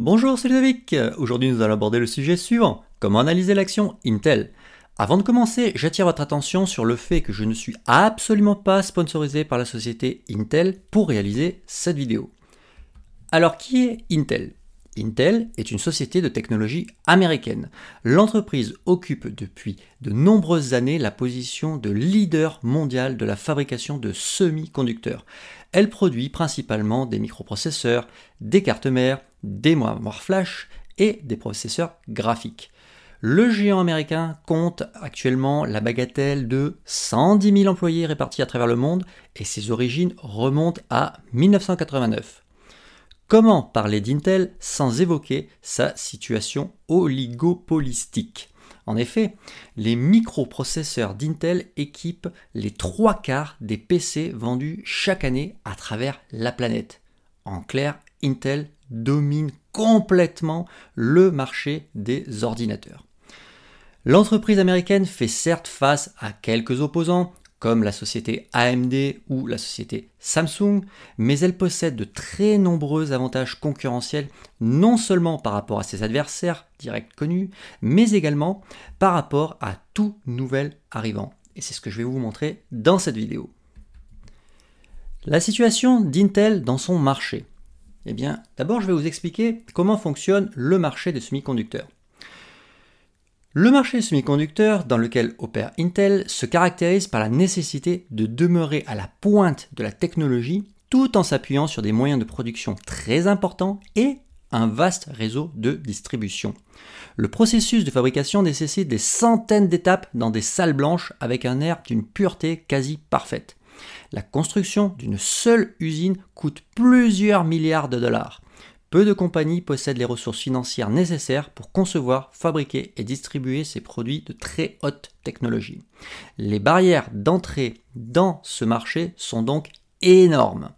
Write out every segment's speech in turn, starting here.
Bonjour, c'est Ludovic. Aujourd'hui, nous allons aborder le sujet suivant comment analyser l'action Intel? Avant de commencer, j'attire votre attention sur le fait que je ne suis absolument pas sponsorisé par la société Intel pour réaliser cette vidéo. Alors, qui est Intel? Intel est une société de technologie américaine. L'entreprise occupe depuis de nombreuses années la position de leader mondial de la fabrication de semi-conducteurs. Elle produit principalement des microprocesseurs, des cartes mères, des mémoires flash et des processeurs graphiques. Le géant américain compte actuellement la bagatelle de 110 000 employés répartis à travers le monde et ses origines remontent à 1989. Comment parler d'Intel sans évoquer sa situation oligopolistique? En effet, les microprocesseurs d'Intel équipent les trois quarts des PC vendus chaque année à travers la planète. En clair, Intel domine complètement le marché des ordinateurs. L'entreprise américaine fait certes face à quelques opposants, comme la société AMD ou la société Samsung, mais elle possède de très nombreux avantages concurrentiels, non seulement par rapport à ses adversaires directs connus, mais également par rapport à tout nouvel arrivant. Et c'est ce que je vais vous montrer dans cette vidéo. La situation d'Intel dans son marché. Eh bien, d'abord, je vais vous expliquer comment fonctionne le marché des semi-conducteurs. Le marché semi-conducteur dans lequel opère Intel se caractérise par la nécessité de demeurer à la pointe de la technologie tout en s'appuyant sur des moyens de production très importants et un vaste réseau de distribution. Le processus de fabrication nécessite des centaines d'étapes dans des salles blanches avec un air d'une pureté quasi parfaite. La construction d'une seule usine coûte plusieurs milliards de dollars. Peu de compagnies possèdent les ressources financières nécessaires pour concevoir, fabriquer et distribuer ces produits de très haute technologie. Les barrières d'entrée dans ce marché sont donc énormes.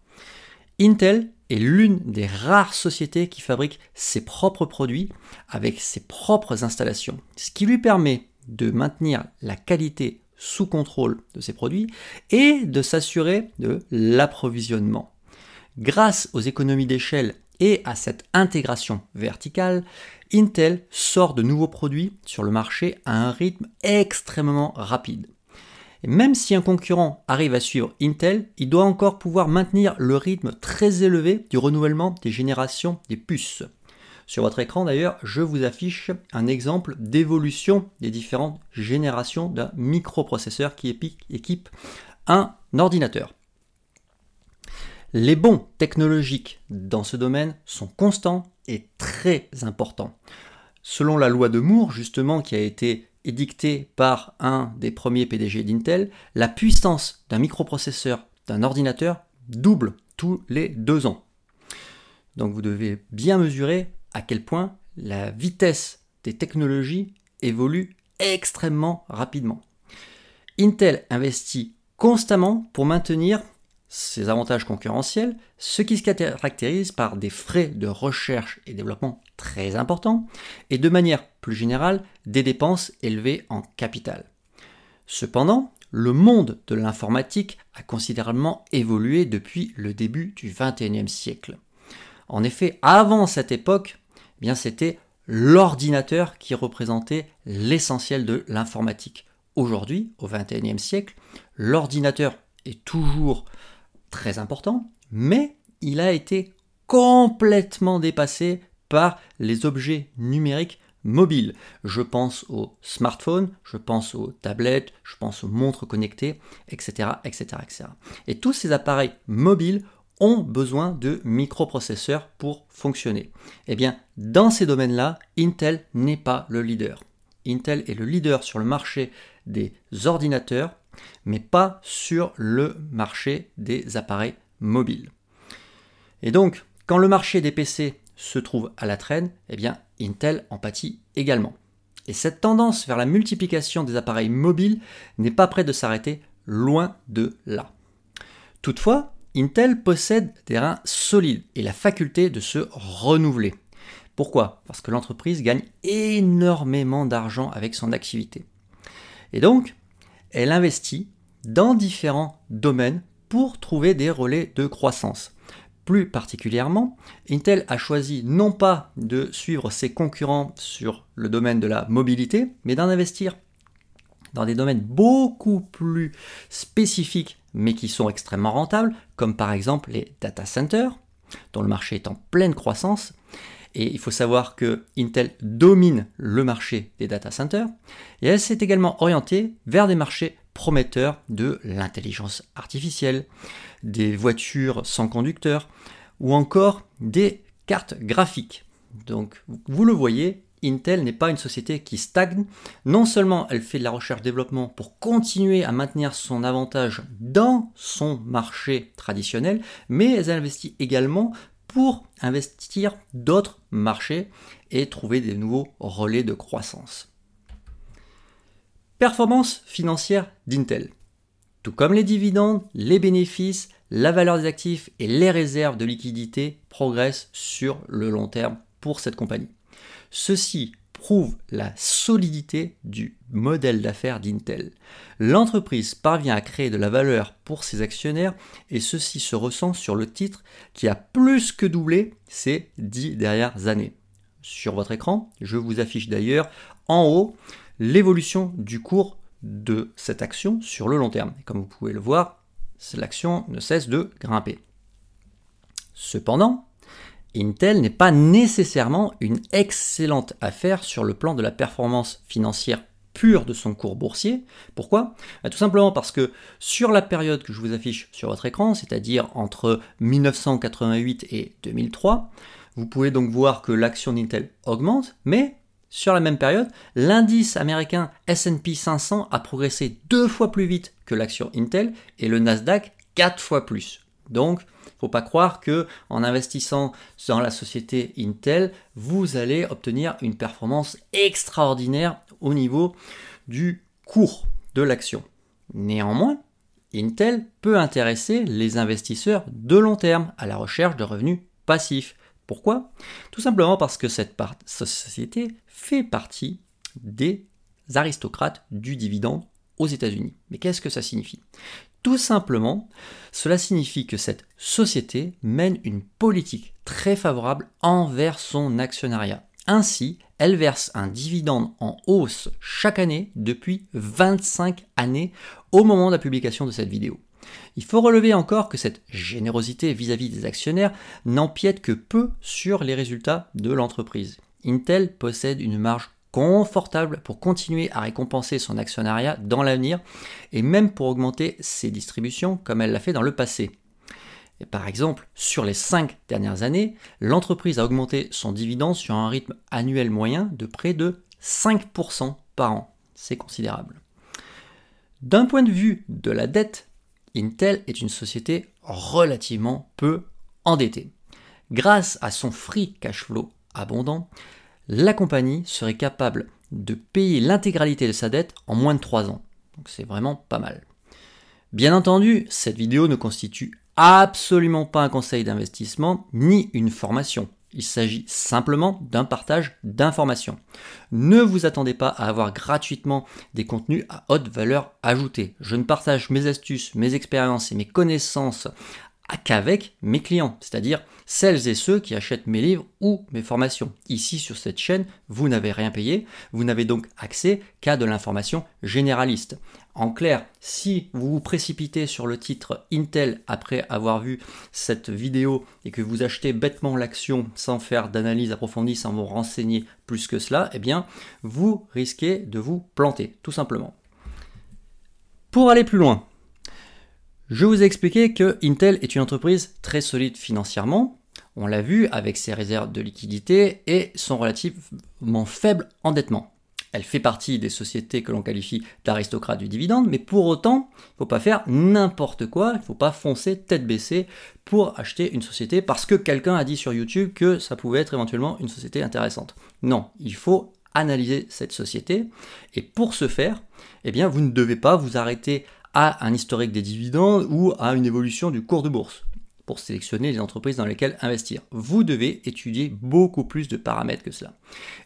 Intel est l'une des rares sociétés qui fabrique ses propres produits avec ses propres installations, ce qui lui permet de maintenir la qualité sous contrôle de ses produits et de s'assurer de l'approvisionnement. Grâce aux économies d'échelle et à cette intégration verticale, Intel sort de nouveaux produits sur le marché à un rythme extrêmement rapide. Et même si un concurrent arrive à suivre Intel, il doit encore pouvoir maintenir le rythme très élevé du renouvellement des générations des puces. Sur votre écran d'ailleurs, je vous affiche un exemple d'évolution des différentes générations d'un microprocesseur qui équipe un ordinateur. Les bons technologiques dans ce domaine sont constants et très importants. Selon la loi de Moore, justement, qui a été édictée par un des premiers PDG d'Intel, la puissance d'un microprocesseur d'un ordinateur double tous les deux ans. Donc vous devez bien mesurer à quel point la vitesse des technologies évolue extrêmement rapidement. Intel investit constamment pour maintenir ses avantages concurrentiels, ce qui se caractérise par des frais de recherche et développement très importants, et de manière plus générale, des dépenses élevées en capital. Cependant, le monde de l'informatique a considérablement évolué depuis le début du XXIe siècle. En effet, avant cette époque, bien c'était l'ordinateur qui représentait l'essentiel de l'informatique. Aujourd'hui, au XXIe siècle, l'ordinateur est toujours très important, mais il a été complètement dépassé par les objets numériques mobiles. Je pense aux smartphones, je pense aux tablettes, je pense aux montres connectées, etc., etc., etc. Et tous ces appareils mobiles ont besoin de microprocesseurs pour fonctionner. Eh bien, dans ces domaines-là, Intel n'est pas le leader. Intel est le leader sur le marché des ordinateurs mais pas sur le marché des appareils mobiles. Et donc, quand le marché des PC se trouve à la traîne, eh bien, Intel en pâtit également. Et cette tendance vers la multiplication des appareils mobiles n'est pas près de s'arrêter, loin de là. Toutefois, Intel possède des reins solides et la faculté de se renouveler. Pourquoi? Parce que l'entreprise gagne énormément d'argent avec son activité. Et donc, elle investit dans différents domaines pour trouver des relais de croissance. Plus particulièrement, Intel a choisi non pas de suivre ses concurrents sur le domaine de la mobilité, mais d'en investir dans des domaines beaucoup plus spécifiques, mais qui sont extrêmement rentables, comme par exemple les data centers, dont le marché est en pleine croissance. Et il faut savoir que Intel domine le marché des data centers, et elle s'est également orientée vers des marchés prometteurs de l'intelligence artificielle, des voitures sans conducteur, ou encore des cartes graphiques. Donc vous le voyez, Intel n'est pas une société qui stagne. Non seulement elle fait de la recherche-développement pour continuer à maintenir son avantage dans son marché traditionnel, mais elle investit également pour investir d'autres marchés et trouver des nouveaux relais de croissance. Performance financière d'Intel. Tout comme les dividendes, les bénéfices, la valeur des actifs et les réserves de liquidité progressent sur le long terme pour cette compagnie. Ceci prouve la solidité du modèle d'affaires d'Intel. L'entreprise parvient à créer de la valeur pour ses actionnaires et ceci se ressent sur le titre qui a plus que doublé ces dix dernières années. Sur votre écran, je vous affiche d'ailleurs en haut l'évolution du cours de cette action sur le long terme. comme vous pouvez le voir, l'action ne cesse de grimper. Cependant, Intel n'est pas nécessairement une excellente affaire sur le plan de la performance financière pure de son cours boursier. Pourquoi? Bah, Tout simplement parce que sur la période que je vous affiche sur votre écran, c'est-à-dire entre 1988 et 2003, vous pouvez donc voir que l'action d'Intel augmente, mais sur la même période, l'indice américain SP 500 a progressé deux fois plus vite que l'action Intel et le Nasdaq quatre fois plus. Donc, faut pas croire que en investissant dans la société Intel, vous allez obtenir une performance extraordinaire au niveau du cours de l'action. Néanmoins, Intel peut intéresser les investisseurs de long terme à la recherche de revenus passifs. Pourquoi? Tout simplement parce que cette société fait partie des aristocrates du dividende aux États-Unis. Mais qu'est-ce que ça signifie? Tout simplement, cela signifie que cette société mène une politique très favorable envers son actionnariat. Ainsi, elle verse un dividende en hausse chaque année depuis 25 années au moment de la publication de cette vidéo. Il faut relever encore que cette générosité vis-à-vis des actionnaires n'empiète que peu sur les résultats de l'entreprise. Intel possède une marge confortable pour continuer à récompenser son actionnariat dans l'avenir et même pour augmenter ses distributions comme elle l'a fait dans le passé. Par exemple, sur les 5 dernières années, l'entreprise a augmenté son dividende sur un rythme annuel moyen de près de 5% par an. C'est considérable. D'un point de vue de la dette, Intel est une société relativement peu endettée. Grâce à son free cash flow abondant, la compagnie serait capable de payer l'intégralité de sa dette en moins de 3 ans. Donc c'est vraiment pas mal. Bien entendu, cette vidéo ne constitue absolument pas un conseil d'investissement ni une formation. Il s'agit simplement d'un partage d'informations. Ne vous attendez pas à avoir gratuitement des contenus à haute valeur ajoutée. Je ne partage mes astuces, mes expériences et mes connaissances qu'avec mes clients, c'est-à-dire celles et ceux qui achètent mes livres ou mes formations. Ici sur cette chaîne, vous n'avez rien payé, vous n'avez donc accès qu'à de l'information généraliste. En clair, si vous vous précipitez sur le titre Intel après avoir vu cette vidéo et que vous achetez bêtement l'action sans faire d'analyse approfondie, sans vous renseigner plus que cela, eh bien, vous risquez de vous planter, tout simplement. Pour aller plus loin, je vous ai expliqué que Intel est une entreprise très solide financièrement. On l'a vu avec ses réserves de liquidité et son relativement faible endettement. Elle fait partie des sociétés que l'on qualifie d'aristocrates du dividende, mais pour autant, il ne faut pas faire n'importe quoi, il ne faut pas foncer tête baissée pour acheter une société parce que quelqu'un a dit sur YouTube que ça pouvait être éventuellement une société intéressante. Non, il faut analyser cette société et pour ce faire, eh bien, vous ne devez pas vous arrêter à un historique des dividendes ou à une évolution du cours de bourse pour sélectionner les entreprises dans lesquelles investir. Vous devez étudier beaucoup plus de paramètres que cela.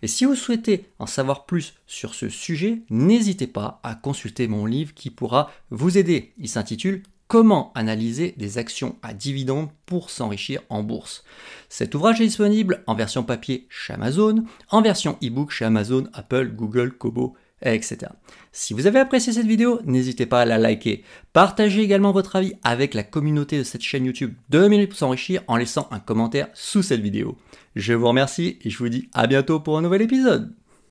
Et si vous souhaitez en savoir plus sur ce sujet, n'hésitez pas à consulter mon livre qui pourra vous aider. Il s'intitule Comment analyser des actions à dividendes pour s'enrichir en bourse? Cet ouvrage est disponible en version papier chez Amazon, en version e-book chez Amazon, Apple, Google, Kobo, etc. Si vous avez apprécié cette vidéo, n'hésitez pas à la liker. Partagez également votre avis avec la communauté de cette chaîne YouTube 2 minutes pour s'enrichir en laissant un commentaire sous cette vidéo. Je vous remercie et je vous dis à bientôt pour un nouvel épisode.